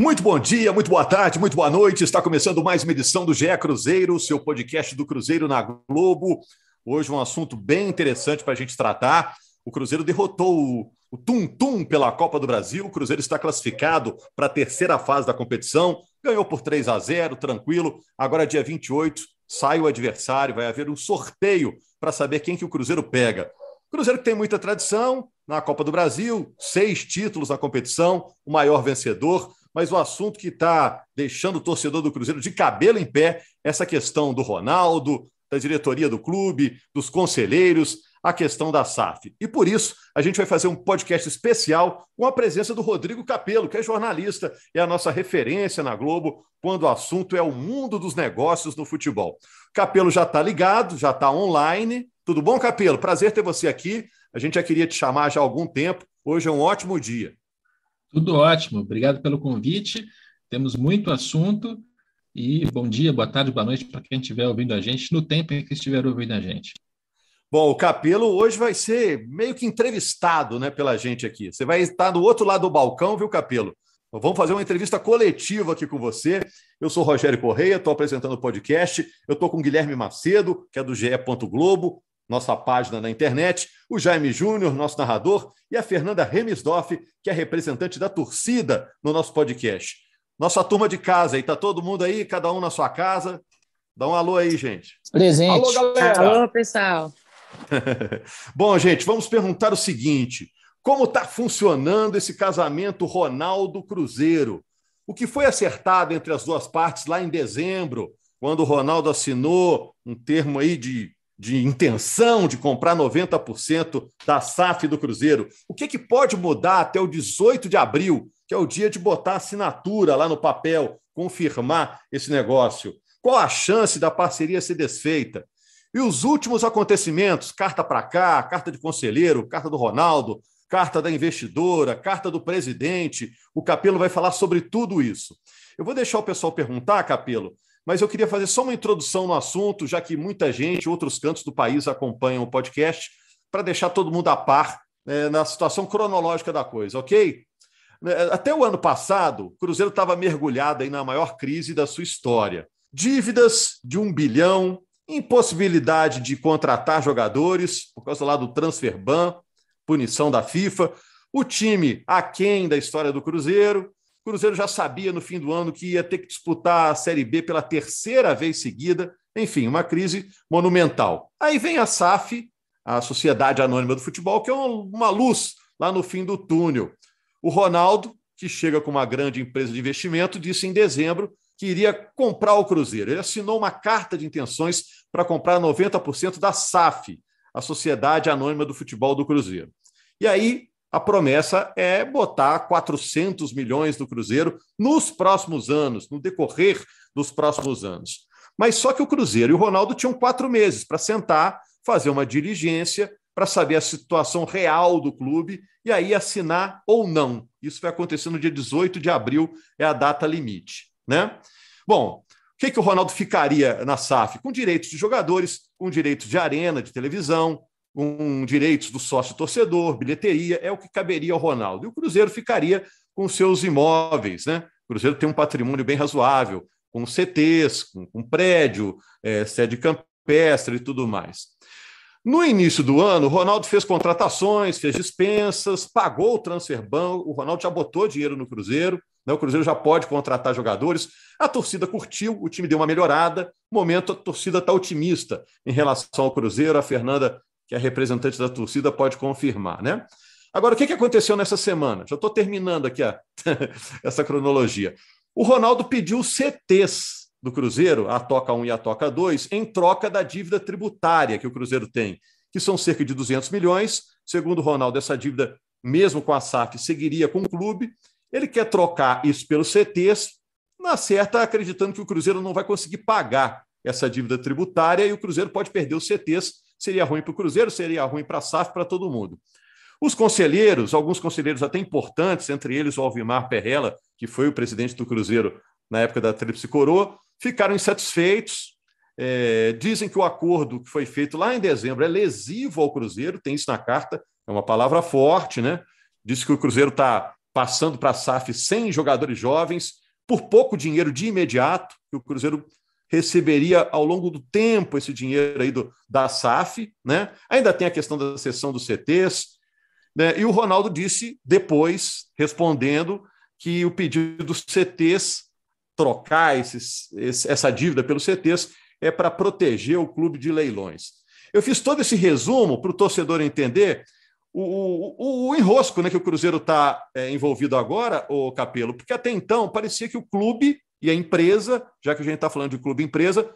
Muito bom dia, muito boa tarde, muito boa noite. Está começando mais uma edição do GE Cruzeiro, seu podcast do Cruzeiro na Globo. Hoje um assunto bem interessante para a gente tratar. O Cruzeiro derrotou o Tum Tum pela Copa do Brasil. O Cruzeiro está classificado para a terceira fase da competição. Ganhou por 3 a 0, tranquilo. Agora, dia 28, sai o adversário. Vai haver um sorteio para saber quem que o Cruzeiro pega. O Cruzeiro que tem muita tradição na Copa do Brasil, seis títulos na competição, o maior vencedor mas o assunto que está deixando o torcedor do Cruzeiro de cabelo em pé, essa questão do Ronaldo, da diretoria do clube, dos conselheiros, a questão da SAF. E por isso, a gente vai fazer um podcast especial com a presença do Rodrigo Capelo, que é jornalista, é a nossa referência na Globo quando o assunto é o mundo dos negócios no futebol. Capelo já está ligado, já está online. Tudo bom, Capelo? Prazer ter você aqui. A gente já queria te chamar já há algum tempo. Hoje é um ótimo dia. Tudo ótimo, obrigado pelo convite. Temos muito assunto e bom dia, boa tarde, boa noite para quem estiver ouvindo a gente no tempo em que estiver ouvindo a gente. Bom, o Capelo hoje vai ser meio que entrevistado né, pela gente aqui. Você vai estar do outro lado do balcão, viu, Capelo? Vamos fazer uma entrevista coletiva aqui com você. Eu sou Rogério Correia, estou apresentando o podcast. Eu estou com o Guilherme Macedo, que é do GE. Globo, nossa página na internet, o Jaime Júnior, nosso narrador, e a Fernanda Remisdorf, que é representante da torcida no nosso podcast. Nossa turma de casa aí, tá todo mundo aí, cada um na sua casa. Dá um alô aí, gente. Presente. Alô, galera. Alô, pessoal. Bom, gente, vamos perguntar o seguinte: como está funcionando esse casamento Ronaldo Cruzeiro? O que foi acertado entre as duas partes lá em dezembro, quando o Ronaldo assinou um termo aí de de intenção de comprar 90% da SAF do Cruzeiro. O que, que pode mudar até o 18 de abril, que é o dia de botar assinatura lá no papel, confirmar esse negócio? Qual a chance da parceria ser desfeita? E os últimos acontecimentos, carta para cá, carta de conselheiro, carta do Ronaldo, carta da investidora, carta do presidente. O Capelo vai falar sobre tudo isso. Eu vou deixar o pessoal perguntar, Capelo, mas eu queria fazer só uma introdução no assunto, já que muita gente, outros cantos do país acompanham o podcast, para deixar todo mundo a par né, na situação cronológica da coisa, ok? Né, até o ano passado, o Cruzeiro estava mergulhado aí na maior crise da sua história. Dívidas de um bilhão, impossibilidade de contratar jogadores por causa lá do transfer ban, punição da FIFA, o time aquém da história do Cruzeiro, o Cruzeiro já sabia no fim do ano que ia ter que disputar a Série B pela terceira vez seguida. Enfim, uma crise monumental. Aí vem a SAF, a Sociedade Anônima do Futebol, que é uma luz lá no fim do túnel. O Ronaldo, que chega com uma grande empresa de investimento, disse em dezembro que iria comprar o Cruzeiro. Ele assinou uma carta de intenções para comprar 90% da SAF, a Sociedade Anônima do Futebol do Cruzeiro. E aí a promessa é botar 400 milhões do Cruzeiro nos próximos anos, no decorrer dos próximos anos. Mas só que o Cruzeiro e o Ronaldo tinham quatro meses para sentar, fazer uma diligência, para saber a situação real do clube e aí assinar ou não. Isso vai acontecer no dia 18 de abril, é a data limite. Né? Bom, o que, que o Ronaldo ficaria na SAF? Com direitos de jogadores, com direitos de arena, de televisão, com direitos do sócio torcedor, bilheteria, é o que caberia ao Ronaldo. E o Cruzeiro ficaria com seus imóveis, né? O Cruzeiro tem um patrimônio bem razoável, com CTs, com, com prédio, é, sede campestre e tudo mais. No início do ano, o Ronaldo fez contratações, fez dispensas, pagou o transfer ban, o Ronaldo já botou dinheiro no Cruzeiro, né? o Cruzeiro já pode contratar jogadores. A torcida curtiu, o time deu uma melhorada. No momento, a torcida está otimista em relação ao Cruzeiro. A Fernanda que é representante da torcida, pode confirmar, né? Agora, o que aconteceu nessa semana? Já estou terminando aqui a, essa cronologia. O Ronaldo pediu CTs do Cruzeiro, a Toca 1 e a Toca 2, em troca da dívida tributária que o Cruzeiro tem, que são cerca de 200 milhões. Segundo o Ronaldo, essa dívida, mesmo com a SAF, seguiria com o clube. Ele quer trocar isso pelos CTs, na certa, acreditando que o Cruzeiro não vai conseguir pagar essa dívida tributária e o Cruzeiro pode perder os CTs seria ruim para o Cruzeiro, seria ruim para a SAF, para todo mundo. Os conselheiros, alguns conselheiros até importantes, entre eles o Alvimar Perrella, que foi o presidente do Cruzeiro na época da Tríplice Coroa, ficaram insatisfeitos. É, dizem que o acordo que foi feito lá em dezembro é lesivo ao Cruzeiro, tem isso na carta, é uma palavra forte, né? Diz que o Cruzeiro está passando para a SAF sem jogadores jovens, por pouco dinheiro de imediato, que o Cruzeiro receberia ao longo do tempo esse dinheiro aí do, da SAF, né? Ainda tem a questão da sessão dos CTs, né? E o Ronaldo disse depois, respondendo, que o pedido dos CTs trocar esses, esse, essa dívida pelos CTs é para proteger o clube de leilões. Eu fiz todo esse resumo para o torcedor entender o, o, o, enrosco né, que o Cruzeiro está é, envolvido agora, o Capelo, porque até então parecia que o clube e a empresa, já que a gente está falando de clube empresa,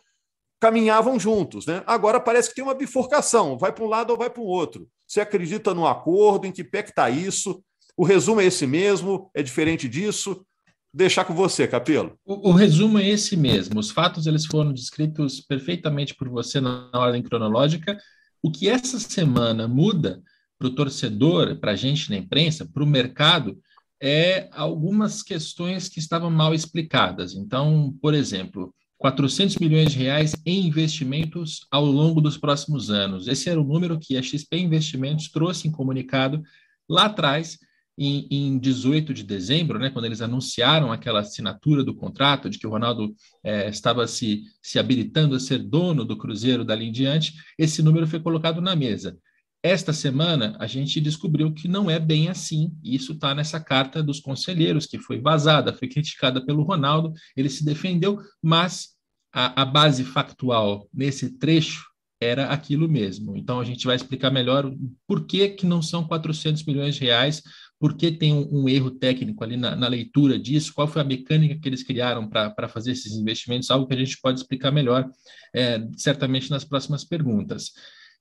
caminhavam juntos. Né? Agora parece que tem uma bifurcação, vai para um lado ou vai para o outro. Você acredita no acordo? Em que pé que está isso? O resumo é esse mesmo? É diferente disso? Deixar com você, Capelo. O, o, resumo é esse mesmo. Os fatos eles foram descritos perfeitamente por você na ordem cronológica. O que essa semana muda para o torcedor, para a gente na imprensa, para o mercado, é algumas questões que estavam mal explicadas. Então, por exemplo, 400 milhões de reais em investimentos ao longo dos próximos anos. Esse era o número que a XP Investimentos trouxe em comunicado lá atrás, em, em 18 de dezembro, né, quando eles anunciaram aquela assinatura do contrato de que o Ronaldo é, estava se, se habilitando a ser dono do Cruzeiro dali em diante, esse número foi colocado na mesa. Esta semana, a gente descobriu que não é bem assim. Isso está nessa carta dos conselheiros, que foi vazada, foi criticada pelo Ronaldo, ele se defendeu, mas a, a base factual nesse trecho era aquilo mesmo. Então, a gente vai explicar melhor por que, que não são 400 milhões de reais, por que tem um, um erro técnico ali na, na, leitura disso, qual foi a mecânica que eles criaram para fazer esses investimentos, algo que a gente pode explicar melhor, é, certamente nas próximas perguntas.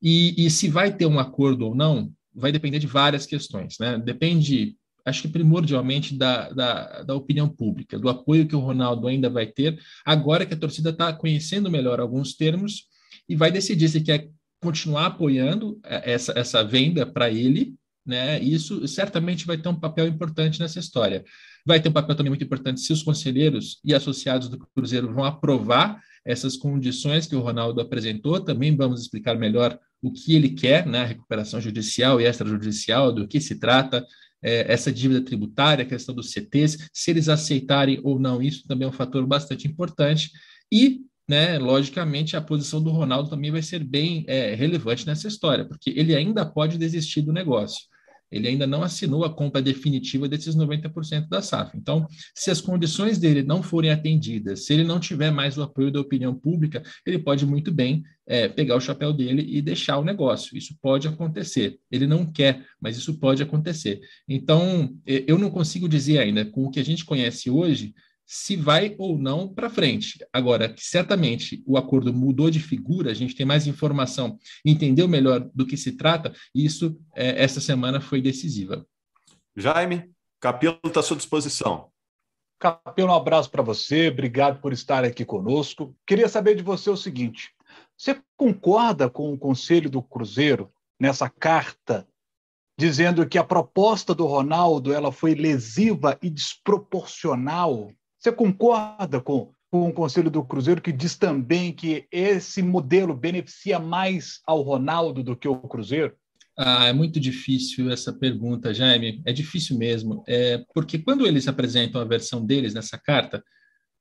E, e se vai ter um acordo ou não, vai depender de várias questões, né? Depende, acho que primordialmente da, da, da, opinião pública, do apoio que o Ronaldo ainda vai ter, agora que a torcida está conhecendo melhor alguns termos e vai decidir se quer continuar apoiando é, essa, essa venda para ele, né? Isso certamente vai ter um papel importante nessa história. Vai ter um papel também muito importante se os conselheiros e associados do Cruzeiro vão aprovar essas condições que o Ronaldo apresentou. Também vamos explicar melhor o que ele quer, né? Recuperação judicial e extrajudicial, do que se trata, é, essa dívida tributária, a questão dos CTs, se eles aceitarem ou não, isso também é um fator bastante importante. E né, logicamente, a posição do Ronaldo também vai ser bem é, relevante nessa história, porque ele ainda pode desistir do negócio ele ainda não assinou a compra definitiva desses 90% da SAF. Então, se as condições dele não forem atendidas, se ele não tiver mais o apoio da opinião pública, ele pode muito bem é, pegar o chapéu dele e deixar o negócio. Isso pode acontecer. Ele não quer, mas isso pode acontecer. Então, eu não consigo dizer ainda, com o que a gente conhece hoje, se vai ou não para frente. Agora, certamente o acordo mudou de figura, a gente tem mais informação, entendeu melhor do que se trata, e isso, é, essa semana, foi decisiva. Jaime, Capelo está à sua disposição. Capelo, um abraço para você, obrigado por estar aqui conosco. Queria saber de você o seguinte: você concorda com o Conselho do Cruzeiro nessa carta dizendo que a proposta do Ronaldo ela foi lesiva e desproporcional você concorda com, com o Conselho do Cruzeiro que diz também que esse modelo beneficia mais ao Ronaldo do que o Cruzeiro? Ah, é muito difícil essa pergunta, Jaime. É difícil mesmo. É, porque quando eles apresentam a versão deles nessa carta,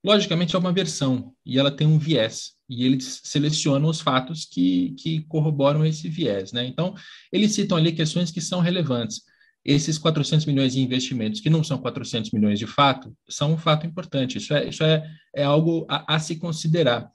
logicamente é uma versão e ela tem um viés. E eles selecionam os fatos que, que corroboram esse viés. Né? Então, eles citam ali questões que são relevantes esses 400 milhões de investimentos, que não são 400 milhões de fato, são um fato importante. Isso é, isso é, é algo a, a se considerar.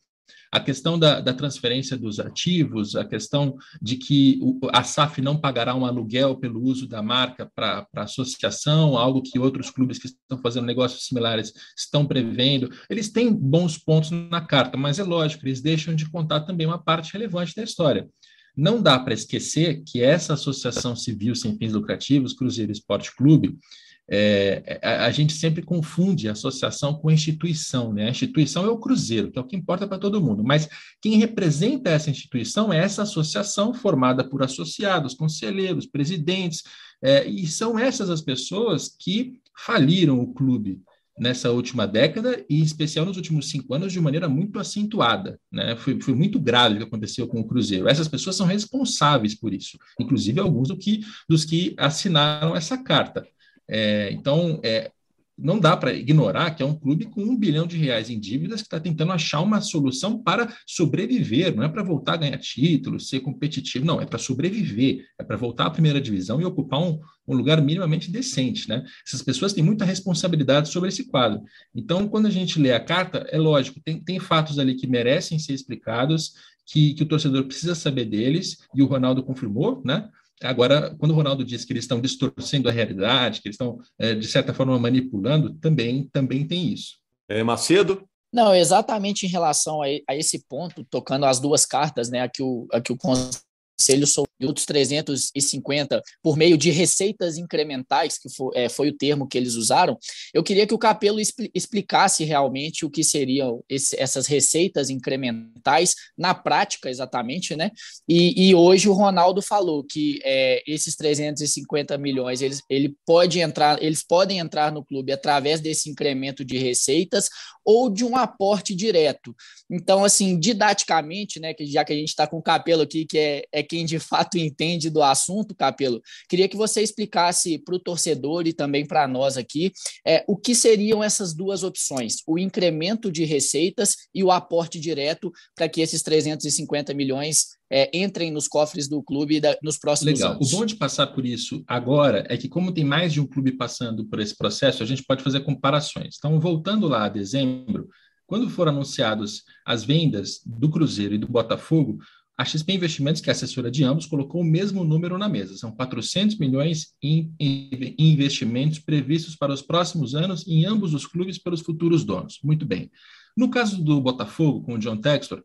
A questão da, da, transferência dos ativos, a questão de que o, a SAF não pagará um aluguel pelo uso da marca para a associação, algo que outros clubes que estão fazendo negócios similares estão prevendo. Eles têm bons pontos na carta, mas é lógico, eles deixam de contar também uma parte relevante da história. Não dá para esquecer que essa associação civil sem fins lucrativos, Cruzeiro Esporte Clube, é, a, a, gente sempre confunde associação com instituição, né? A instituição é o Cruzeiro, que é o que importa para todo mundo, mas quem representa essa instituição é essa associação formada por associados, conselheiros, presidentes, é, e são essas as pessoas que faliram o clube nessa última década e, em especial, nos últimos cinco anos, de maneira muito acentuada. Né? Foi, foi muito grave o que aconteceu com o Cruzeiro. Essas pessoas são responsáveis por isso, inclusive alguns do que, dos que assinaram essa carta. É, então, é, não dá para ignorar que é um clube com um bilhão de reais em dívidas que está tentando achar uma solução para sobreviver, não é para voltar a ganhar títulos, ser competitivo, não, é para sobreviver, é para voltar à primeira divisão e ocupar um, um, lugar minimamente decente. Né? Essas pessoas têm muita responsabilidade sobre esse quadro. Então, quando a gente lê a carta, é lógico, tem, tem fatos ali que merecem ser explicados, que, que o torcedor precisa saber deles, e o Ronaldo confirmou, né? Agora, quando o Ronaldo diz que eles estão distorcendo a realidade, que eles estão, é, de certa forma, manipulando, também, também tem isso. É, Macedo? Não, exatamente em relação a, a, esse ponto, tocando as duas cartas, né, a que o, a que o Conselho e outros 350 por meio de receitas incrementais, que foi, é, foi o termo que eles usaram, eu queria que o Capelo expl explicasse realmente o que seriam esse, essas receitas incrementais na prática, exatamente, né? E, e hoje o Ronaldo falou que é, esses 350 milhões eles, ele pode entrar, eles podem entrar no clube através desse incremento de receitas ou de um aporte direto. Então, assim, didaticamente, né, que já que a gente está com o Capelo aqui, que é, é quem de fato entende do assunto, Capelo, queria que você explicasse para o torcedor e também para nós aqui é, o que seriam essas duas opções, o incremento de receitas e o aporte direto para que esses 350 milhões é, entrem nos cofres do clube da, nos próximos Legal. anos. O bom de passar por isso agora é que, como tem mais de um clube passando por esse processo, a gente pode fazer comparações. Então, voltando lá a dezembro, quando foram anunciados as vendas do Cruzeiro e do Botafogo, a XP Investimentos, que é assessora de ambos, colocou o mesmo número na mesa. São 400 milhões em, investimentos previstos para os próximos anos em ambos os clubes pelos futuros donos. Muito bem. No caso do Botafogo, com o John Textor,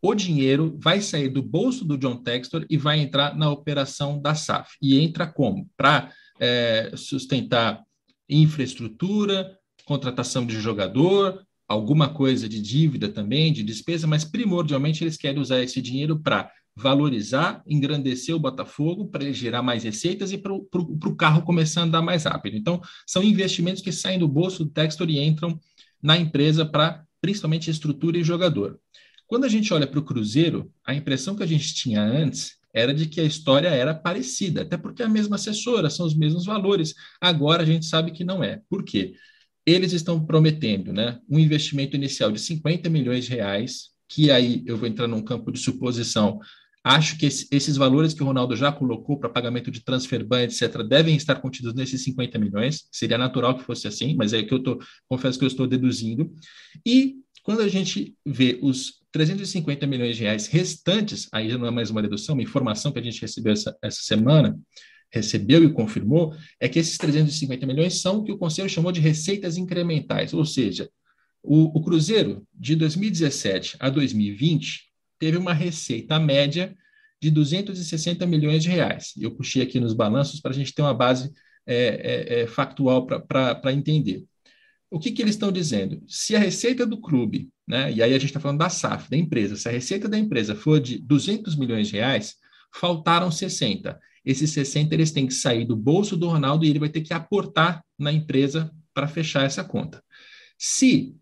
o dinheiro vai sair do bolso do John Textor e vai entrar na operação da SAF. E entra como? Para é, sustentar infraestrutura, contratação de jogador, alguma coisa de dívida também, de despesa, mas primordialmente eles querem usar esse dinheiro para valorizar, engrandecer o Botafogo, para ele gerar mais receitas e para o carro começar a andar mais rápido. Então, são investimentos que saem do bolso do Textor e entram na empresa para principalmente estrutura e jogador. Quando a gente olha para o Cruzeiro, a impressão que a gente tinha antes era de que a história era parecida, até porque é a mesma assessora, são os mesmos valores. Agora a gente sabe que não é. Por quê? Eles estão prometendo né, um investimento inicial de 50 milhões de reais, que aí eu vou entrar num campo de suposição. Acho que esse, esses valores que o Ronaldo já colocou para pagamento de transfer ban, etc., devem estar contidos nesses 50 milhões. Seria natural que fosse assim, mas é que eu tô, confesso que eu estou deduzindo. E quando a gente vê os 350 milhões de reais restantes, aí já não é mais uma redução, uma informação que a gente recebeu essa, essa semana, recebeu e confirmou, é que esses 350 milhões são o que o Conselho chamou de receitas incrementais, ou seja, o, o Cruzeiro, de 2017 a 2020, teve uma receita média de 260 milhões de reais. Eu puxei aqui nos balanços para a gente ter uma base é, é, é, factual para entender. O que, que eles estão dizendo? Se a receita do clube, né, e aí a gente está falando da SAF, da empresa, se a receita da empresa for de 200 milhões de reais, faltaram 60. Esses 60 eles têm que sair do bolso do Ronaldo e ele vai ter que aportar na empresa para fechar essa conta. Se,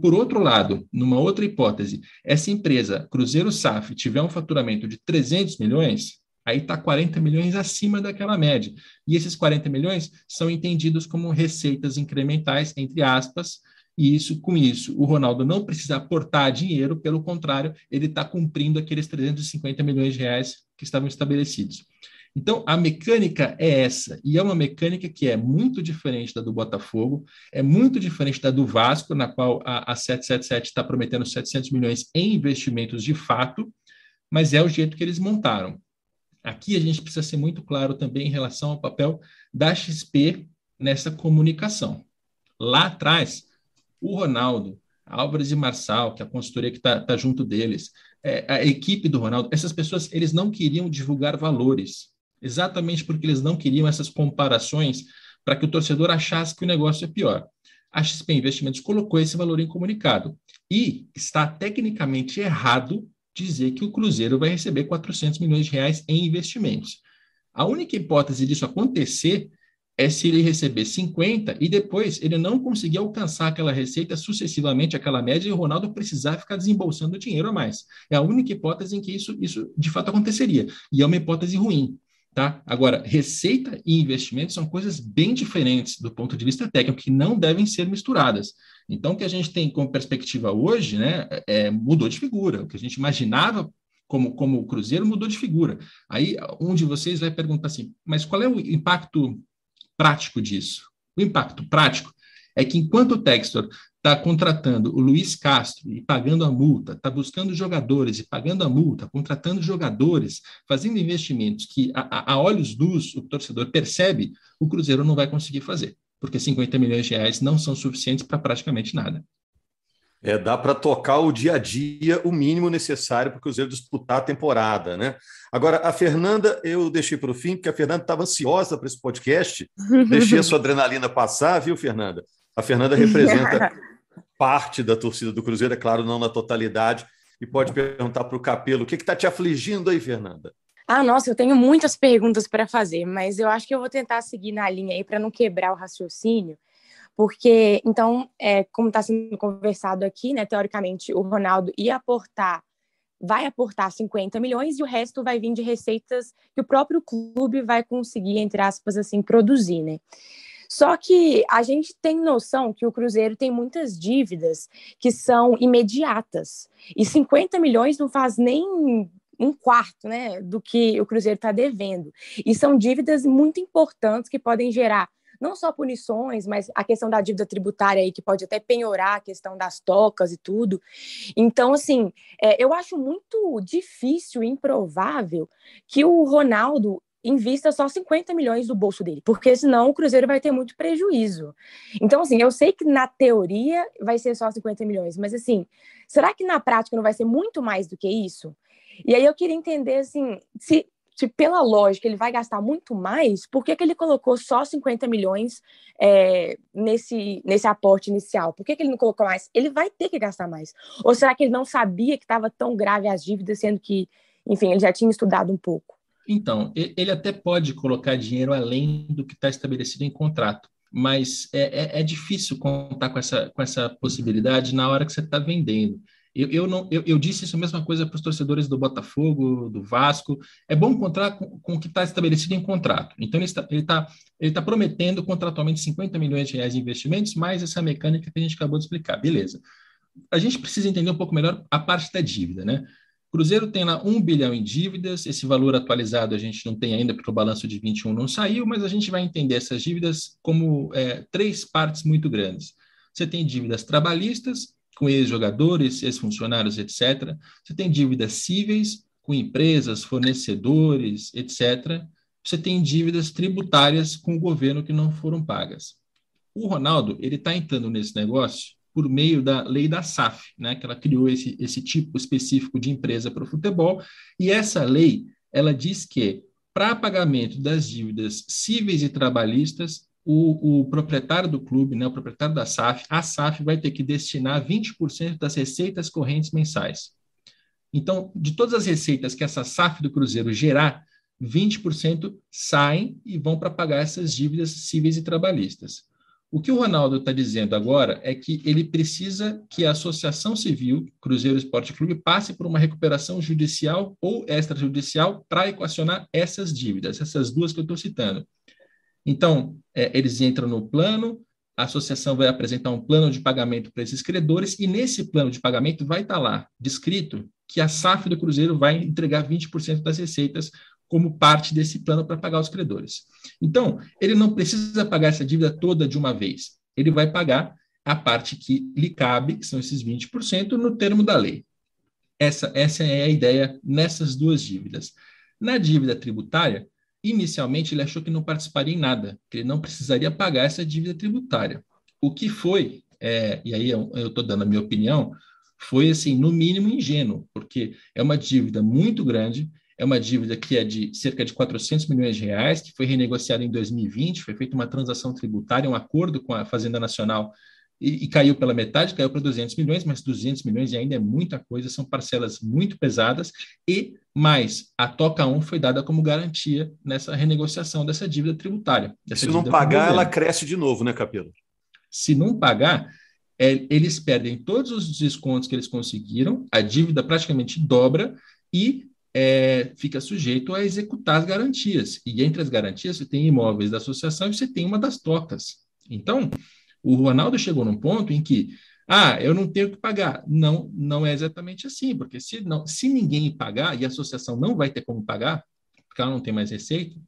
por outro lado, numa outra hipótese, essa empresa, Cruzeiro SAF, tiver um faturamento de 300 milhões, aí está 40 milhões acima daquela média. E esses 40 milhões são entendidos como receitas incrementais, entre aspas, e isso, com isso, o Ronaldo não precisa aportar dinheiro, pelo contrário, ele está cumprindo aqueles 350 milhões de reais que estavam estabelecidos. Então, a mecânica é essa, e é uma mecânica que é muito diferente da do Botafogo, é muito diferente da do Vasco, na qual a, a 777 está prometendo 700 milhões em investimentos de fato, mas é o jeito que eles montaram. Aqui a gente precisa ser muito claro também em relação ao papel da XP nessa comunicação. Lá atrás, o Ronaldo, Álvares e Marçal, que é a consultoria que está tá junto deles, é, a equipe do Ronaldo, essas pessoas, eles não queriam divulgar valores, exatamente porque eles não queriam essas comparações para que o torcedor achasse que o negócio é pior. A XP Investimentos colocou esse valor em comunicado e está tecnicamente errado dizer que o Cruzeiro vai receber 400 milhões de reais em investimentos. A única hipótese disso acontecer é se ele receber 50 e depois ele não conseguir alcançar aquela receita sucessivamente, aquela média, e o Ronaldo precisar ficar desembolsando dinheiro a mais. É a única hipótese em que isso, isso de fato aconteceria. E é uma hipótese ruim, Tá? Agora, receita e investimento são coisas bem diferentes do ponto de vista técnico, que não devem ser misturadas. Então, o que a gente tem como perspectiva hoje né, é, mudou de figura. O que a gente imaginava como, como o Cruzeiro mudou de figura. Aí, um de vocês vai perguntar assim, mas qual é o impacto prático disso? O impacto prático é que enquanto o Textor está contratando o Luiz Castro e pagando a multa, está buscando jogadores e pagando a multa, contratando jogadores, fazendo investimentos que a, a, olhos nus o torcedor percebe, o Cruzeiro não vai conseguir fazer, porque 50 milhões de reais não são suficientes para praticamente nada. É, dá para tocar o dia a dia, o mínimo necessário para o Cruzeiro disputar a temporada, né? Agora, a Fernanda, eu deixei para o fim, porque a Fernanda estava ansiosa para esse podcast. Deixei a sua adrenalina passar, viu, Fernanda? A Fernanda representa parte da torcida do Cruzeiro, é claro, não na totalidade, e pode perguntar para o Capelo o que está te afligindo aí, Fernanda? Ah, nossa, eu tenho muitas perguntas para fazer, mas eu acho que eu vou tentar seguir na linha aí para não quebrar o raciocínio. Porque, então, é, como está sendo conversado aqui, né, teoricamente, o Ronaldo ia aportar, vai aportar 50 milhões e o resto vai vir de receitas que o próprio clube vai conseguir, entre aspas, assim, produzir, né? Só que a gente tem noção que o Cruzeiro tem muitas dívidas que são imediatas. E 50 milhões não faz nem um quarto né, do que o Cruzeiro está devendo. E são dívidas muito importantes que podem gerar não só punições, mas a questão da dívida tributária aí, que pode até penhorar a questão das tocas e tudo. Então, assim, é, eu acho muito difícil e improvável que o Ronaldo invista só 50 milhões do bolso dele, porque senão o Cruzeiro vai ter muito prejuízo. Então, assim, eu sei que na teoria vai ser só 50 milhões, mas assim, será que na prática não vai ser muito mais do que isso? E aí eu queria entender, assim, se se pela lógica ele vai gastar muito mais, por que, que ele colocou só 50 milhões é, nesse, nesse aporte inicial? Por que, que ele não colocou mais? Ele vai ter que gastar mais. Ou será que ele não sabia que estava tão grave as dívidas, sendo que, enfim, ele já tinha estudado um pouco? Então, ele até pode colocar dinheiro além do que está estabelecido em contrato, mas é, é, é difícil contar com essa, com essa possibilidade na hora que você está vendendo. Eu, eu, não, eu, eu disse isso a mesma coisa para os torcedores do Botafogo, do Vasco. É bom encontrar com, com o que está estabelecido em contrato. Então, ele está, ele, está, ele prometendo contratualmente 50 milhões de reais de investimentos, mais essa mecânica que a gente acabou de explicar. Beleza. A gente precisa entender um pouco melhor a parte da dívida, né? Cruzeiro tem lá um bilhão em dívidas, esse valor atualizado a gente não tem ainda, porque o balanço de 21 não saiu, mas a gente vai entender essas dívidas como é, três partes muito grandes. Você tem dívidas trabalhistas, com ex-jogadores, ex-funcionários, etc. Você tem dívidas cíveis com empresas, fornecedores, etc. Você tem dívidas tributárias com o governo que não foram pagas. O Ronaldo ele está entrando nesse negócio por meio da lei da SAF, né, que ela criou esse, esse tipo específico de empresa para o futebol, e essa lei ela diz que para pagamento das dívidas cíveis e trabalhistas, o, o, proprietário do clube, né, o proprietário da SAF, a SAF vai ter que destinar 20% das receitas correntes mensais. Então, de todas as receitas que essa SAF do Cruzeiro gerar, 20% saem e vão para pagar essas dívidas cíveis e trabalhistas. O que o Ronaldo está dizendo agora é que ele precisa que a Associação Civil Cruzeiro Esporte Clube passe por uma recuperação judicial ou extrajudicial para equacionar essas dívidas, essas duas que eu estou citando. Então, é, eles entram no plano, a associação vai apresentar um plano de pagamento para esses credores, e nesse plano de pagamento vai estar tá lá descrito que a SAF do Cruzeiro vai entregar 20% das receitas como parte desse plano para pagar os credores. Então, ele não precisa pagar essa dívida toda de uma vez. Ele vai pagar a parte que lhe cabe, que são esses 20%, no termo da lei. Essa, essa é a ideia nessas duas dívidas. Na dívida tributária, Inicialmente, ele achou que não participaria em nada, que ele não precisaria pagar essa dívida tributária. O que foi, é, e aí eu estou dando a minha opinião, foi, assim, no mínimo ingênuo, porque é uma dívida muito grande, é uma dívida que é de cerca de 400 milhões de reais, que foi renegociada em 2020, foi feita uma transação tributária, um acordo com a Fazenda Nacional e, e, caiu pela metade, caiu para 200 milhões, mas 200 milhões ainda é muita coisa, são parcelas muito pesadas, e mais, a Toca 1 foi dada como garantia nessa renegociação dessa dívida tributária. Dessa Se dívida não pagar, ela cresce de novo, né, Capelo? Se não pagar, é, eles perdem todos os descontos que eles conseguiram, a dívida praticamente dobra, e é, fica sujeito a executar as garantias. E entre as garantias, você tem imóveis da associação e você tem uma das tocas. Então, o Ronaldo chegou num ponto em que, ah, eu não tenho que pagar. Não, não é exatamente assim, porque se, não, se ninguém pagar, e a associação não vai ter como pagar, porque ela não tem mais receita,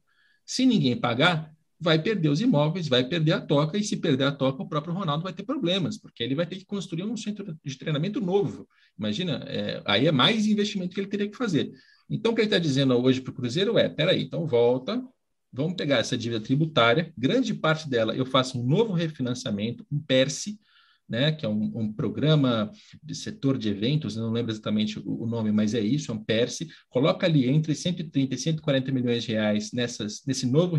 se ninguém pagar, vai perder os imóveis, vai perder a toca, e se perder a toca, o próprio Ronaldo vai ter problemas, porque ele vai ter que construir um centro de treinamento novo. Imagina, é, aí é mais investimento que ele teria que fazer. Então, o que ele está dizendo hoje para o Cruzeiro é: peraí, então volta, vamos pegar essa dívida tributária, grande parte dela eu faço um novo refinanciamento, um PERSE, né, que é um, um, programa de setor de eventos, não lembro exatamente o, o, nome, mas é isso, é um PERSE, coloca ali entre 130 e 140 milhões de reais nessas, nesse novo,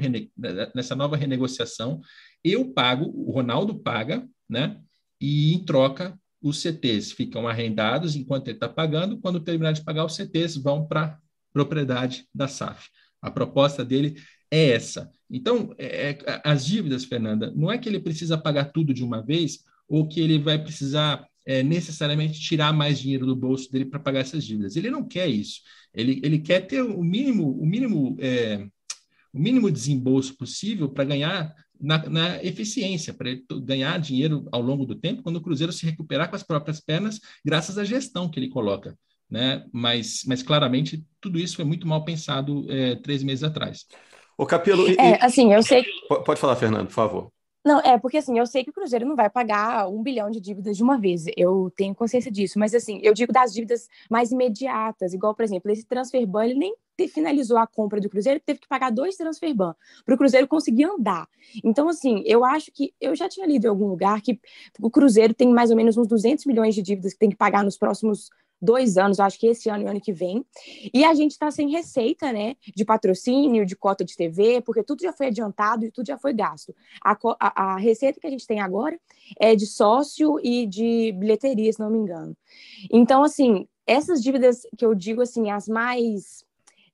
nessa nova renegociação, eu pago, o Ronaldo paga, né, e em troca os CTs ficam arrendados enquanto ele está pagando, quando terminar de pagar, os CTs vão para propriedade da SAF. A proposta dele é essa. Então, é, é, as dívidas, Fernanda, não é que ele precisa pagar tudo de uma vez ou que ele vai precisar é, necessariamente tirar mais dinheiro do bolso dele para pagar essas dívidas. Ele não quer isso. Ele, ele quer ter o mínimo, o mínimo, é, o mínimo desembolso possível para ganhar na, na eficiência, para ganhar dinheiro ao longo do tempo, quando o Cruzeiro se recuperar com as próprias pernas, graças à gestão que ele coloca. Né? Mas, mas claramente tudo isso foi muito mal pensado é, três meses atrás. O Capelo. É, assim, eu sei. Pode falar, Fernando, por favor. Não, é porque assim, eu sei que o Cruzeiro não vai pagar um bilhão de dívidas de uma vez, eu tenho consciência disso, mas assim, eu digo das dívidas mais imediatas, igual, por exemplo, esse transferban, ele nem finalizou a compra do Cruzeiro, teve que pagar dois transferban para o Cruzeiro conseguir andar. Então, assim, eu acho que eu já tinha lido em algum lugar que o Cruzeiro tem mais ou menos uns 200 milhões de dívidas que tem que pagar nos próximos dois anos, acho que esse ano e ano que vem. E a gente está sem receita, né, de patrocínio, de cota de TV, porque tudo já foi adiantado e tudo já foi gasto. A, a, a receita que a gente tem agora é de sócio e de bilheteria, se não me engano. Então, assim, essas dívidas que eu digo, assim, as mais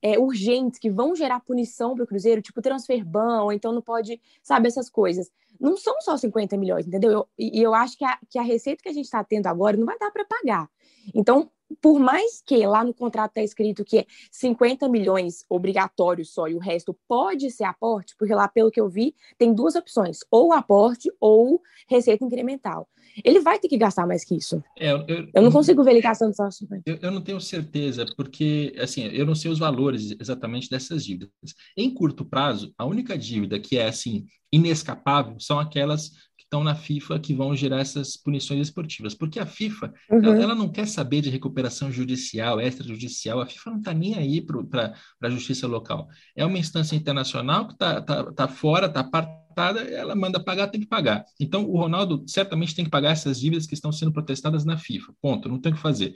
é, urgentes, que vão gerar punição para o Cruzeiro, tipo transferban, ou então não pode, sabe, essas coisas. Não são só 50 milhões, entendeu? Eu, e eu acho que a, que a receita que a gente está tendo agora não vai dar para pagar. Então, por mais que lá no contrato está escrito que é 50 milhões obrigatório só e o resto pode ser aporte, porque lá, pelo que eu vi, tem duas opções, ou aporte ou receita incremental. Ele vai ter que gastar mais que isso. É, eu, eu, não consigo ver ele gastando só 50. Eu, eu não tenho certeza, porque assim, eu não sei os valores exatamente dessas dívidas. Em curto prazo, a única dívida que é assim inescapável são aquelas estão na FIFA que vão gerar essas punições esportivas. Porque a FIFA, uhum. ela, ela, não quer saber de recuperação judicial, extrajudicial, a FIFA não está nem aí para a justiça local. É uma instância internacional que está tá, tá fora, está apartada, ela manda pagar, tem que pagar. Então, o Ronaldo certamente tem que pagar essas dívidas que estão sendo protestadas na FIFA. Ponto, não tem o que fazer.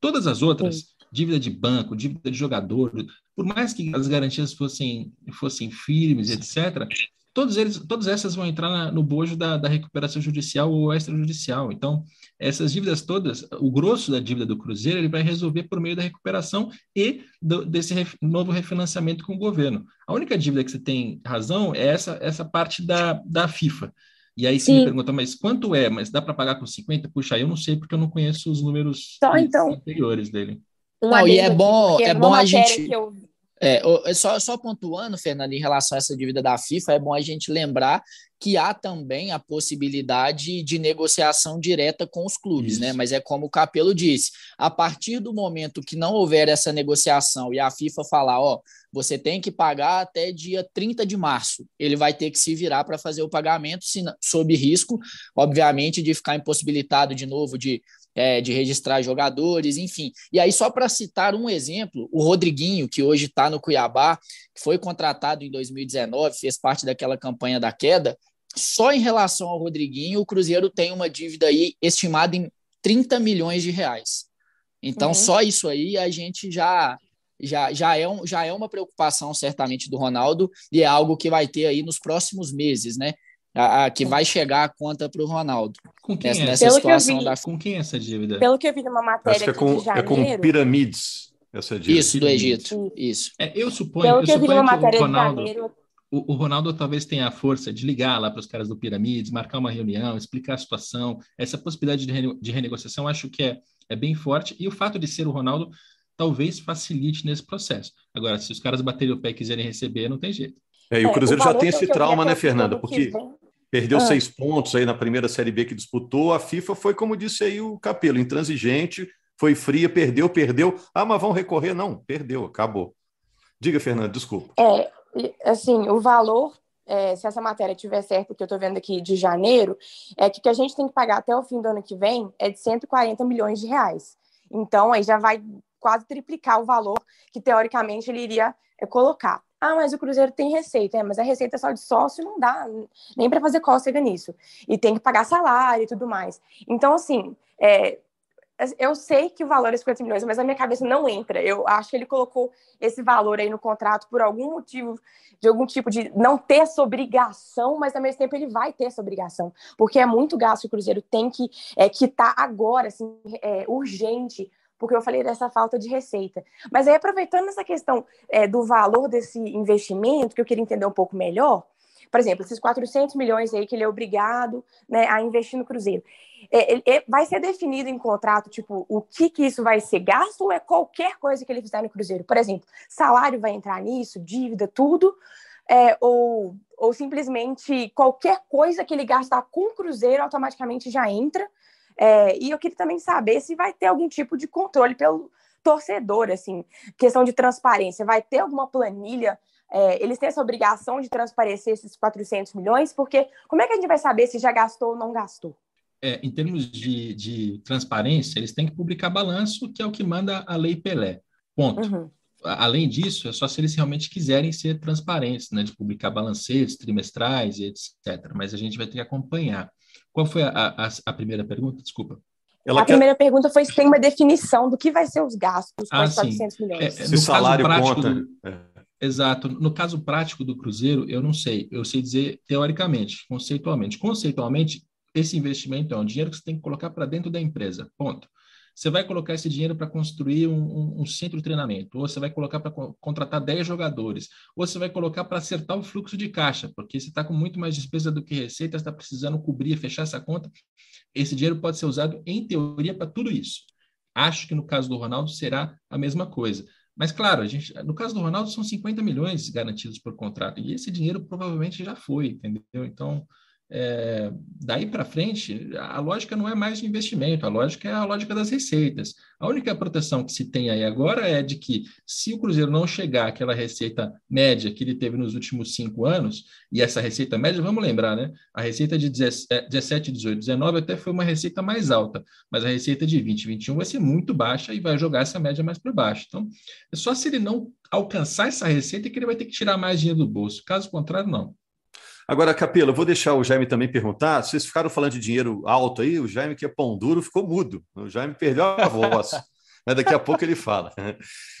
Todas as outras, Sim. dívida de banco, dívida de jogador, por mais que as garantias fossem, fossem firmes, etc., todos eles, todas essas vão entrar na, no bojo da, da, recuperação judicial ou extrajudicial. Então, essas dívidas todas, o grosso da dívida do Cruzeiro, ele vai resolver por meio da recuperação e do, desse ref, novo refinanciamento com o governo. A única dívida que você tem razão é essa, essa parte da, da FIFA. E aí você me pergunta, mas quanto é? Mas dá para pagar com 50? Puxa, eu não sei porque eu não conheço os números Só, então, anteriores dele. Não, e é bom, é bom a gente... Eu é, é, só, só pontuando, Fernando, em relação a essa dívida da FIFA, é bom a gente lembrar que há também a possibilidade de negociação direta com os clubes, né? Isso. né? Mas é como o Capelo disse, a partir do momento que não houver essa negociação e a FIFA falar, ó, você tem que pagar até dia 30 de março, ele vai ter que se virar para fazer o pagamento, sob risco, obviamente, de ficar impossibilitado de novo de é, de registrar jogadores, enfim. E aí, só para citar um exemplo, o Rodriguinho, que hoje está no Cuiabá, foi contratado em 2019, fez parte daquela campanha da queda. Só em relação ao Rodriguinho, o Cruzeiro tem uma dívida aí estimada em 30 milhões de reais. Então, uhum. só isso aí a gente já já, já, é um, já é uma preocupação, certamente, do Ronaldo, e é algo que vai ter aí nos próximos meses, né? A, a, que vai chegar a conta para o Ronaldo. Com quem nessa, é? nessa situação vi, da... Com quem é essa dívida? Pelo que eu vi numa matéria Acho que é com, janeiro, é com pirâmides essa dívida. Isso, do Egito. Isso. É, eu suponho, Pelo eu que, eu vi numa matéria o Ronaldo, janeiro... o, o, Ronaldo talvez tenha a força de ligar lá para os caras do Piramides, marcar uma reunião, explicar a situação. Essa possibilidade de, rene, de renegociação acho que é, é bem forte. E o fato de ser o Ronaldo talvez facilite nesse processo. Agora, se os caras baterem o pé e quiserem receber, não tem jeito. É, e o Cruzeiro é, o já tem esse trauma, né, Fernanda? Porque perdeu ah. seis pontos aí na primeira Série B que disputou. A FIFA foi, como disse aí o Capelo, intransigente, foi fria, perdeu, perdeu. Ah, mas vão recorrer? Não, perdeu, acabou. Diga, Fernanda, desculpa. É, assim, o valor é, se essa matéria tiver certo, que eu estou vendo aqui de janeiro, é que o que a gente tem que pagar até o fim do ano que vem é de 140 milhões de reais. Então, aí já vai quase triplicar o valor que, teoricamente, ele iria é, colocar. Ah, mas o Cruzeiro tem receita, é, mas a receita só de sócio não dá nem para fazer cócega nisso. E tem que pagar salário e tudo mais. Então, assim, é, eu sei que o valor é 50 milhões, mas a minha cabeça não entra. Eu acho que ele colocou esse valor aí no contrato por algum motivo, de algum tipo de não ter essa obrigação, mas ao mesmo tempo ele vai ter essa obrigação, porque é muito gasto que o Cruzeiro tem que é, quitar agora, assim, é, urgente, porque eu falei dessa falta de receita. Mas aí, aproveitando essa questão é, do valor desse investimento, que eu queria entender um pouco melhor, por exemplo, esses 400 milhões aí que ele é obrigado né, a investir no Cruzeiro. É, é, vai ser definido em contrato, tipo, o que, que isso vai ser gasto ou é qualquer coisa que ele fizer no Cruzeiro? Por exemplo, salário vai entrar nisso, dívida, tudo, é, ou, ou simplesmente qualquer coisa que ele gastar com o Cruzeiro automaticamente já entra. É, e eu queria também saber se vai ter algum tipo de controle pelo torcedor, assim, questão de transparência. Vai ter alguma planilha é, eles têm essa obrigação de transparecer esses 400 milhões, porque como é que a gente vai saber se já gastou ou não gastou? É, em termos de, de, transparência, eles têm que publicar balanço, que é o que manda a Lei Pelé. Ponto. Uhum. Além disso, é só se eles realmente quiserem ser transparentes, né, de publicar balancetes trimestrais e etc. Mas a gente vai ter que acompanhar. Qual foi a, a, a primeira pergunta? Desculpa. Ela a quer... primeira pergunta foi se tem uma definição do que vai ser os gastos com ah, os 400 milhões. É, se salário conta. Do, é. Exato. No caso prático do Cruzeiro, eu não sei. Eu sei dizer teoricamente, conceitualmente. Conceitualmente, esse investimento é um dinheiro que você tem que colocar para dentro da empresa. Ponto. Você vai colocar esse dinheiro para construir um, um, um, centro de treinamento, ou você vai colocar para co contratar 10 jogadores, ou você vai colocar para acertar o fluxo de caixa, porque você está com muito mais despesa do que receita, está precisando cobrir, fechar essa conta. Esse dinheiro pode ser usado, em teoria, para tudo isso. Acho que no caso do Ronaldo será a mesma coisa. Mas, claro, a gente, no caso do Ronaldo, são 50 milhões garantidos por contrato, e esse dinheiro provavelmente já foi, entendeu? Então, é, daí para frente, a lógica não é mais de investimento, a lógica é a lógica das receitas. A única proteção que se tem aí agora é de que, se o Cruzeiro não chegar àquela receita média que ele teve nos últimos cinco anos, e essa receita média, vamos lembrar, né? A receita de 17, 18, 19 até foi uma receita mais alta, mas a receita de 20, 21 vai ser muito baixa e vai jogar essa média mais para baixo. Então, é só se ele não alcançar essa receita que ele vai ter que tirar mais dinheiro do bolso. Caso contrário, não. Agora, Capelo, eu vou deixar o Jaime também perguntar. Vocês ficaram falando de dinheiro alto aí, o Jaime, que é pão duro, ficou mudo. O Jaime perdeu a voz. Mas daqui a pouco ele fala.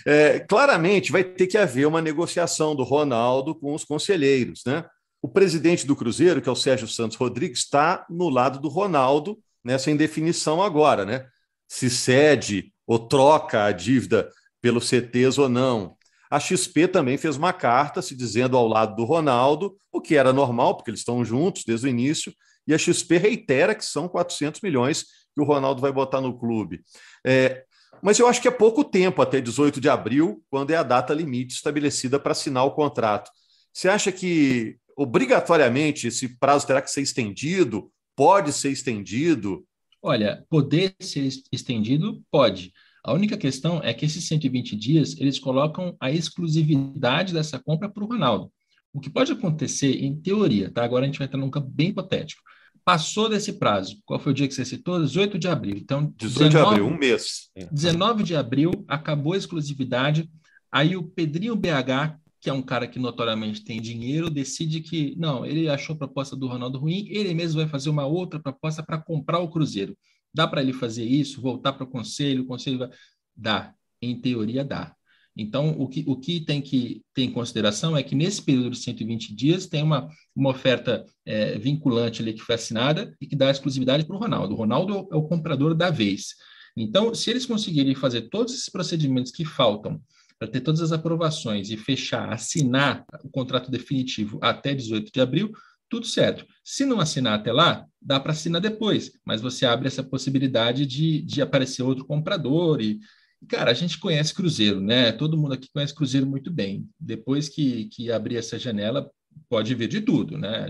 É, claramente vai ter que haver uma negociação do Ronaldo com os conselheiros. Né? O presidente do Cruzeiro, que é o Sérgio Santos Rodrigues, está no lado do Ronaldo nessa indefinição agora, né? Se cede ou troca a dívida pelo CTs ou não. A XP também fez uma carta se dizendo ao lado do Ronaldo, o que era normal, porque eles estão juntos desde o início, e a XP reitera que são 400 milhões que o Ronaldo vai botar no clube. É, mas eu acho que é pouco tempo até 18 de abril, quando é a data limite estabelecida para assinar o contrato. Você acha que obrigatoriamente esse prazo terá que ser estendido? Pode ser estendido? Olha, poder ser estendido pode. A única questão é que esses 120 dias, eles colocam a exclusividade dessa compra para o Ronaldo. O que pode acontecer, em teoria, tá? Agora a gente vai entrar num campo bem hipotético. Passou desse prazo. Qual foi o dia que você citou? 18 de abril. Então, 18 19, de abril, um mês. 19 de abril, acabou a exclusividade. Aí o Pedrinho BH, que é um cara que notoriamente tem dinheiro, decide que, não, ele achou a proposta do Ronaldo ruim, ele mesmo vai fazer uma outra proposta para comprar o Cruzeiro. Dá para ele fazer isso, voltar para o conselho, o conselho vai... Dá, em teoria dá. Então, o que, o que tem que ter em consideração é que nesse período de 120 dias tem uma, uma oferta é, vinculante ali que foi assinada e que dá exclusividade para o Ronaldo. O Ronaldo é o comprador da vez. Então, se eles conseguirem fazer todos esses procedimentos que faltam para ter todas as aprovações e fechar, assinar o contrato definitivo até 18 de abril, tudo certo. Se não assinar até lá, dá para assinar depois, mas você abre essa possibilidade de, de aparecer outro comprador e, Cara, a gente conhece Cruzeiro, né? Todo mundo aqui conhece Cruzeiro muito bem. Depois que, que abrir essa janela, pode vir de tudo, né?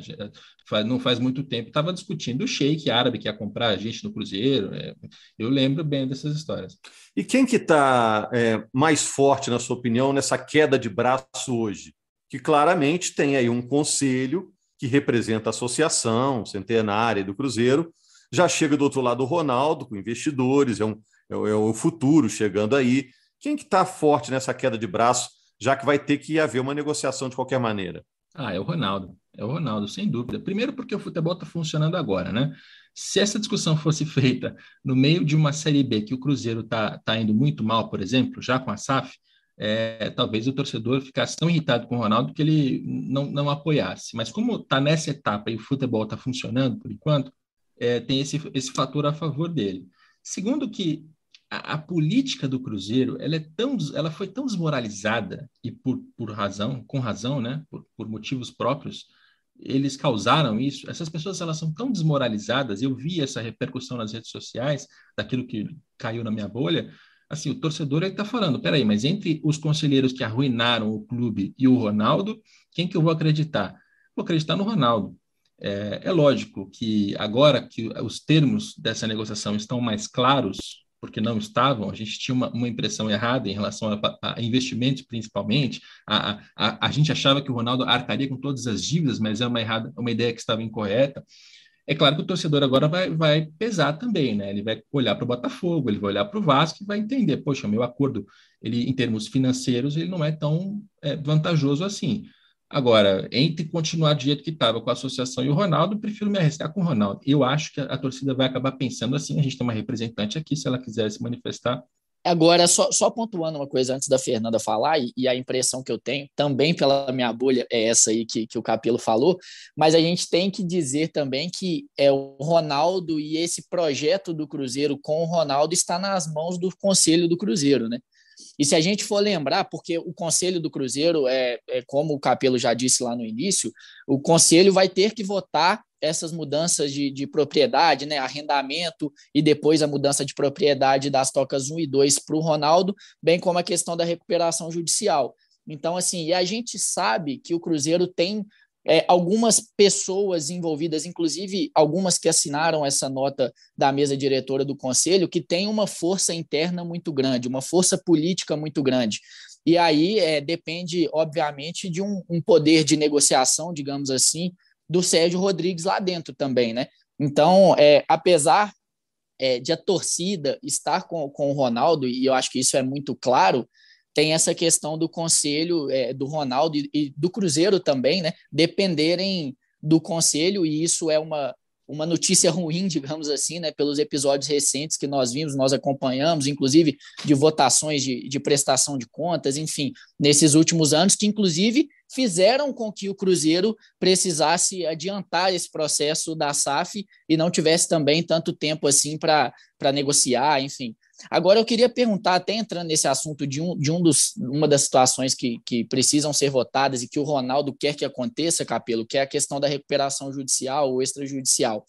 Não faz muito tempo estava discutindo o sheik árabe que ia comprar a gente no Cruzeiro. Né? Eu lembro bem dessas histórias. E quem que está é, mais forte, na sua opinião, nessa queda de braço hoje? Que claramente tem aí um conselho que representa a associação centenária do Cruzeiro. Já chega do outro lado o Ronaldo, com investidores, é, um, é, é o futuro chegando aí. Quem que está forte nessa queda de braço, já que vai ter que haver uma negociação de qualquer maneira? Ah, é o Ronaldo. É o Ronaldo, sem dúvida. Primeiro porque o futebol está funcionando agora, né? Se essa discussão fosse feita no meio de uma Série B que o Cruzeiro está tá indo muito mal, por exemplo, já com a SAF, é, talvez o torcedor ficasse tão irritado com o Ronaldo que ele não, não apoiasse. Mas como está nessa etapa e o futebol está funcionando por enquanto, é, tem esse, esse fator a favor dele. Segundo que a, a, política do Cruzeiro ela é tão ela foi tão desmoralizada e por, por razão com razão né por, por motivos próprios eles causaram isso essas pessoas elas são tão desmoralizadas eu vi essa repercussão nas redes sociais daquilo que caiu na minha bolha assim o torcedor está falando peraí mas entre os conselheiros que arruinaram o clube e o Ronaldo quem que eu vou acreditar vou acreditar no Ronaldo é, é lógico que agora que os termos dessa negociação estão mais claros porque não estavam, a gente tinha uma, uma impressão errada em relação a, a investimentos, principalmente. A, a, a, gente achava que o Ronaldo arcaria com todas as dívidas, mas é uma, errada, uma ideia que estava incorreta. É claro que o torcedor agora vai, vai pesar também, né? Ele vai olhar para o Botafogo, ele vai olhar para o Vasco e vai entender, poxa, meu acordo, ele em termos financeiros, ele não é tão é, vantajoso assim. Agora, entre continuar do jeito que estava com a associação e o Ronaldo, prefiro me arriscar com o Ronaldo. Eu acho que a, a, torcida vai acabar pensando assim: a gente tem uma representante aqui, se ela quiser se manifestar. Agora, só, só pontuando uma coisa antes da Fernanda falar, e, e, a impressão que eu tenho, também pela minha bolha, é essa aí que, que o Capelo falou, mas a gente tem que dizer também que é o Ronaldo e esse projeto do Cruzeiro com o Ronaldo está nas mãos do Conselho do Cruzeiro, né? E se a gente for lembrar, porque o Conselho do Cruzeiro, é, é como o Capelo já disse lá no início, o Conselho vai ter que votar essas mudanças de, de propriedade, né, arrendamento e depois a mudança de propriedade das tocas 1 e 2 para o Ronaldo, bem como a questão da recuperação judicial. Então, assim, e a gente sabe que o Cruzeiro tem é, algumas pessoas envolvidas, inclusive algumas que assinaram essa nota da mesa diretora do conselho, que tem uma força interna muito grande, uma força política muito grande. E aí é, depende, obviamente, de um, um poder de negociação, digamos assim, do Sérgio Rodrigues lá dentro também, né? Então, é, apesar é, de a torcida estar com, com o Ronaldo, e eu acho que isso é muito claro, tem essa questão do conselho é, do Ronaldo e, e, do Cruzeiro também, né? Dependerem do conselho, e isso é uma, uma notícia ruim, digamos assim, né? Pelos episódios recentes que nós vimos, nós acompanhamos, inclusive de votações de, de prestação de contas, enfim, nesses últimos anos, que inclusive fizeram com que o Cruzeiro precisasse adiantar esse processo da SAF e não tivesse também tanto tempo assim para negociar, enfim. Agora, eu queria perguntar, até entrando nesse assunto de, um, de um dos, uma das situações que, que precisam ser votadas e que o Ronaldo quer que aconteça, Capelo, que é a questão da recuperação judicial ou extrajudicial.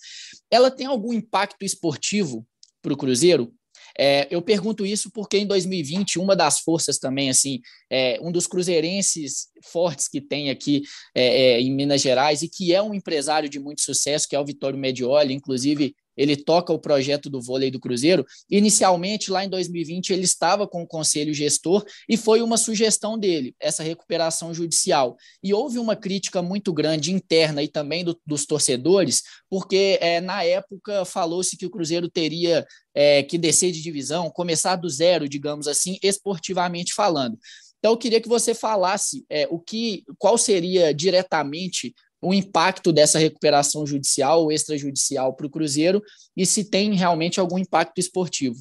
Ela tem algum impacto esportivo para o Cruzeiro? É, eu pergunto isso porque em 2020, uma das forças também, assim, é, um dos cruzeirenses fortes que tem aqui é, é, em Minas Gerais e que é um empresário de muito sucesso, que é o Vitório Medioli, inclusive ele toca o projeto do vôlei do Cruzeiro. Inicialmente, lá em 2020, ele estava com o conselho gestor e foi uma sugestão dele, essa recuperação judicial. E houve uma crítica muito grande interna e também do, dos torcedores, porque é, na época falou-se que o Cruzeiro teria é, que descer de divisão, começar do zero, digamos assim, esportivamente falando. Então, eu queria que você falasse é, o que, qual seria diretamente o impacto dessa recuperação judicial ou extrajudicial para o Cruzeiro e se tem realmente algum impacto esportivo.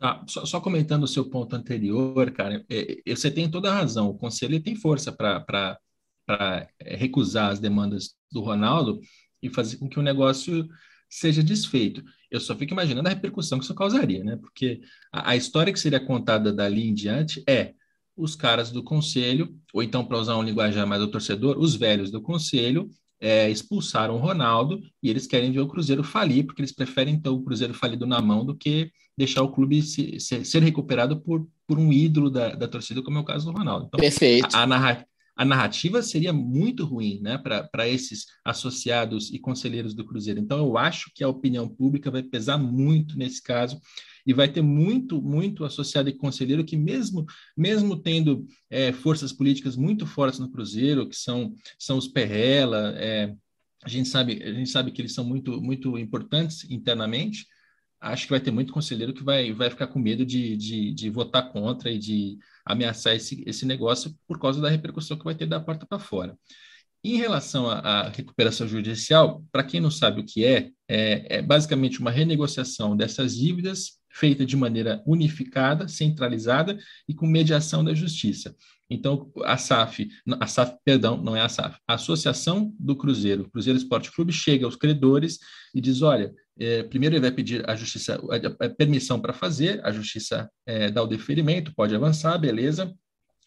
Ah, só, só, comentando o seu ponto anterior, cara, é, é você tem toda a razão. O conselho tem força para é, recusar as demandas do Ronaldo e fazer com que o negócio seja desfeito. Eu só fico imaginando a repercussão que isso causaria, né? Porque a, a história que seria contada dali em diante é os caras do conselho, ou então, para usar um linguajar mais do torcedor, os velhos do conselho é, expulsaram o Ronaldo e eles querem ver o Cruzeiro falir, porque eles preferem ter o Cruzeiro falido na mão do que deixar o clube se, se, ser recuperado por, por um ídolo da, da torcida, como é o caso do Ronaldo. Então, Perfeito. A, a, narrativa, a narrativa seria muito ruim né, para esses associados e conselheiros do Cruzeiro. Então, eu acho que a opinião pública vai pesar muito nesse caso e vai ter muito, muito associado e conselheiro que mesmo, mesmo tendo é, forças políticas muito fortes no Cruzeiro, que são, são os Perrela, é, a gente sabe, a gente sabe que eles são muito, muito importantes internamente, acho que vai ter muito conselheiro que vai, vai ficar com medo de, de, de votar contra e de ameaçar esse, esse negócio por causa da repercussão que vai ter da porta para fora. Em relação à, recuperação judicial, para quem não sabe o que é, é, é basicamente uma renegociação dessas dívidas feita de maneira unificada, centralizada e com mediação da justiça. Então, a SAF, a SAF, perdão, não é a SAF, a Associação do Cruzeiro, Cruzeiro Esporte Clube, chega aos credores e diz: olha, é, primeiro ele vai pedir a justiça a, a permissão para fazer, a justiça é, dá o deferimento, pode avançar, beleza.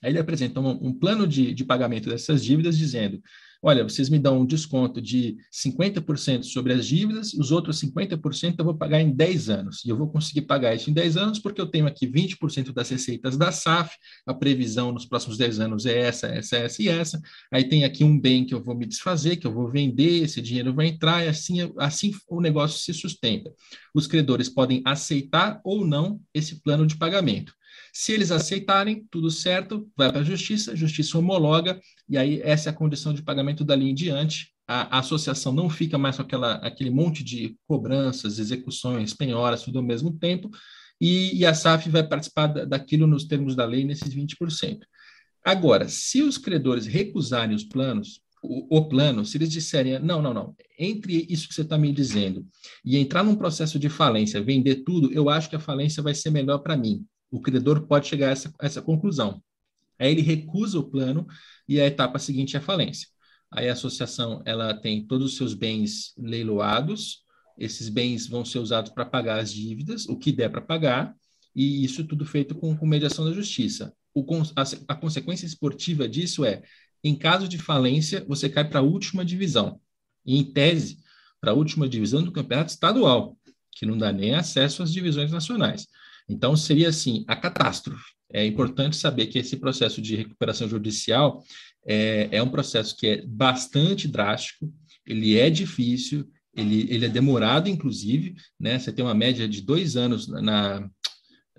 Aí ele apresenta um, um plano de, de pagamento dessas dívidas, dizendo: olha, vocês me dão um desconto de 50% sobre as dívidas, os outros 50% eu vou pagar em 10 anos. E eu vou conseguir pagar isso em 10 anos porque eu tenho aqui 20% das receitas da SAF, a previsão nos próximos 10 anos é essa, essa, essa e essa. Aí tem aqui um bem que eu vou me desfazer, que eu vou vender, esse dinheiro vai entrar, e assim, assim o negócio se sustenta. Os credores podem aceitar ou não esse plano de pagamento. Se eles aceitarem, tudo certo, vai para a justiça, justiça homologa, e aí essa é a condição de pagamento dali em diante. A, a associação não fica mais com aquela, aquele monte de cobranças, execuções, penhoras, tudo ao mesmo tempo, e, e a SAF vai participar da, daquilo nos termos da lei, nesses 20%. Agora, se os credores recusarem os planos, o, o, plano, se eles disserem, não, não, não, entre isso que você está me dizendo e entrar num processo de falência, vender tudo, eu acho que a falência vai ser melhor para mim o credor pode chegar a essa, a essa conclusão. Aí ele recusa o plano e a etapa seguinte é a falência. Aí a associação ela tem todos os seus bens leiloados, esses bens vão ser usados para pagar as dívidas, o que der para pagar, e isso tudo feito com, com mediação da justiça. O, a, a consequência esportiva disso é, em caso de falência, você cai para a última divisão. E, em tese, para a última divisão do campeonato estadual, que não dá nem acesso às divisões nacionais. Então, seria assim, a catástrofe. É importante saber que esse processo de recuperação judicial é, é um processo que é bastante drástico, ele é difícil, ele, ele é demorado, inclusive, né? Você tem uma média de dois anos na,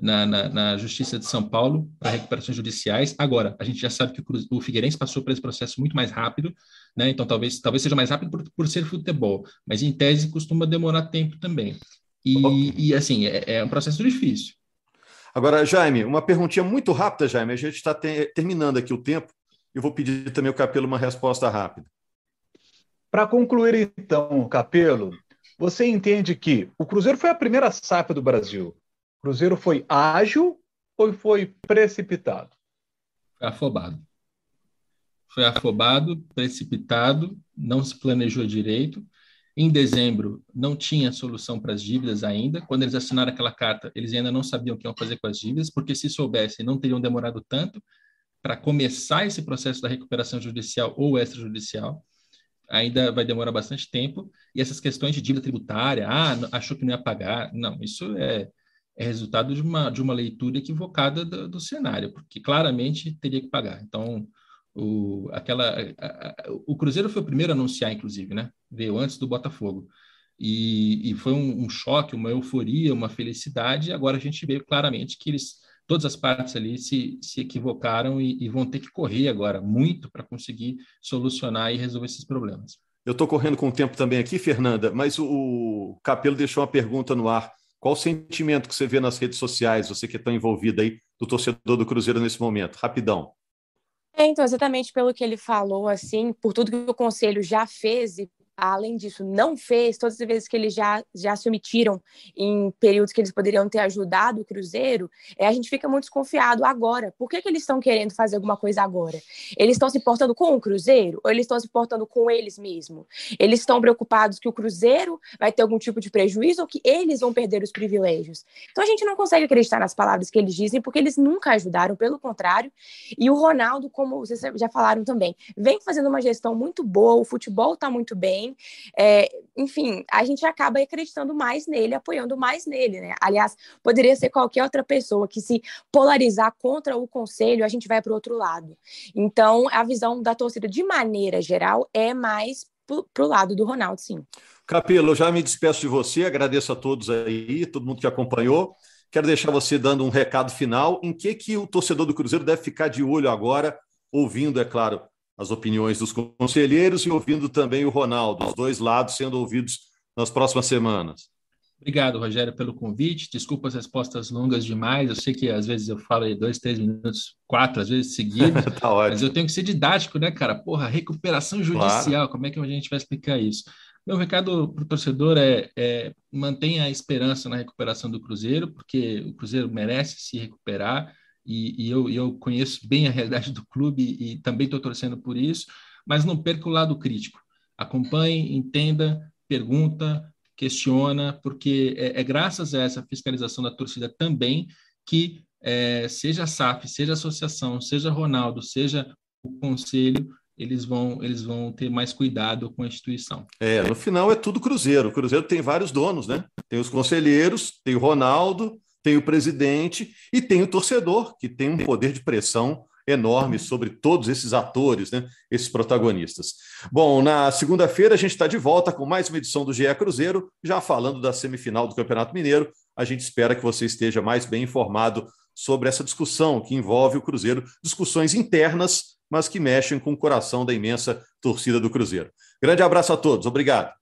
na, na, na Justiça de São Paulo para recuperações judiciais. Agora, a gente já sabe que o, o Figueirense passou por esse processo muito mais rápido, né? Então, talvez, talvez seja mais rápido por, por ser futebol, mas em tese costuma demorar tempo também. E, e assim, é, é, um processo difícil. Agora, Jaime, uma perguntinha muito rápida, Jaime. A gente está te terminando aqui o tempo. Eu vou pedir também ao Capelo uma resposta rápida. Para concluir, então, Capelo, você entende que o Cruzeiro foi a primeira SAF do Brasil. O Cruzeiro foi ágil ou foi precipitado? Foi afobado. Foi afobado, precipitado, não se planejou direito em dezembro, não tinha solução para as dívidas ainda. Quando eles assinaram aquela carta, eles ainda não sabiam o que iam fazer com as dívidas, porque se soubessem, não teriam demorado tanto para começar esse processo da recuperação judicial ou extrajudicial. Ainda vai demorar bastante tempo. E essas questões de dívida tributária, ah, achou que não ia pagar. Não, isso é, é resultado de uma, de uma leitura equivocada do, do cenário, porque claramente teria que pagar. Então, o, aquela, a, o Cruzeiro foi o primeiro a anunciar, inclusive, né? Veio antes do Botafogo. E, e foi um, um, choque, uma euforia, uma felicidade. Agora a gente vê claramente que eles, todas as partes ali se, se equivocaram e, e vão ter que correr agora muito para conseguir solucionar e resolver esses problemas. Eu estou correndo com o tempo também aqui, Fernanda, mas o, Capelo deixou uma pergunta no ar. Qual o sentimento que você vê nas redes sociais, você que está envolvido aí, do torcedor do Cruzeiro nesse momento? Rapidão. Então, exatamente pelo que ele falou, assim, por tudo que o conselho já fez e além disso, não fez, todas as vezes que eles já, já se omitiram em períodos que eles poderiam ter ajudado o Cruzeiro, é, a gente fica muito desconfiado agora. Por que, que eles estão querendo fazer alguma coisa agora? Eles estão se portando com o Cruzeiro ou eles estão se portando com eles mesmos? Eles estão preocupados que o Cruzeiro vai ter algum tipo de prejuízo ou que eles vão perder os privilégios? Então a gente não consegue acreditar nas palavras que eles dizem porque eles nunca ajudaram, pelo contrário. E o Ronaldo, como vocês já falaram também, vem fazendo uma gestão muito boa, o futebol está muito bem, É, enfim, a gente acaba acreditando mais nele, apoiando mais nele, né? Aliás, poderia ser qualquer outra pessoa que se polarizar contra o conselho, a gente vai para o outro lado. Então, a visão da torcida, de maneira geral, é mais para o lado do Ronaldo, sim. Capelo, eu já me despeço de você, agradeço a todos aí, todo mundo que acompanhou. Quero deixar você dando um recado final. Em que, que o torcedor do Cruzeiro deve ficar de olho agora, ouvindo, é claro, as opiniões dos conselheiros e ouvindo também o Ronaldo, os dois lados sendo ouvidos nas próximas semanas. Obrigado, Rogério, pelo convite. Desculpa as respostas longas demais. Eu sei que às vezes eu falo aí dois, três minutos, quatro, às vezes seguidos. tá mas eu tenho que ser didático, né, cara? Porra, recuperação judicial, claro. como é que a gente vai explicar isso? Meu recado para o torcedor é, é mantenha a esperança na recuperação do Cruzeiro, porque o Cruzeiro merece se recuperar e, e eu, eu conheço bem a realidade do clube e, também estou torcendo por isso, mas não perca o lado crítico. Acompanhe, entenda, pergunta, questiona, porque é, é graças a essa fiscalização da torcida também que é, seja a SAF, seja a associação, seja Ronaldo, seja o conselho, eles vão, eles vão ter mais cuidado com a instituição. É, no final é tudo Cruzeiro. O Cruzeiro tem vários donos, né? Tem os conselheiros, tem o Ronaldo, tem o presidente e tem o torcedor, que tem um poder de pressão enorme sobre todos esses atores, né, esses protagonistas. Bom, na segunda-feira a gente está de volta com mais uma edição do GE Cruzeiro, já falando da semifinal do Campeonato Mineiro. A gente espera que você esteja mais bem informado sobre essa discussão que envolve o Cruzeiro, discussões internas, mas que mexem com o coração da imensa torcida do Cruzeiro. Grande abraço a todos, obrigado.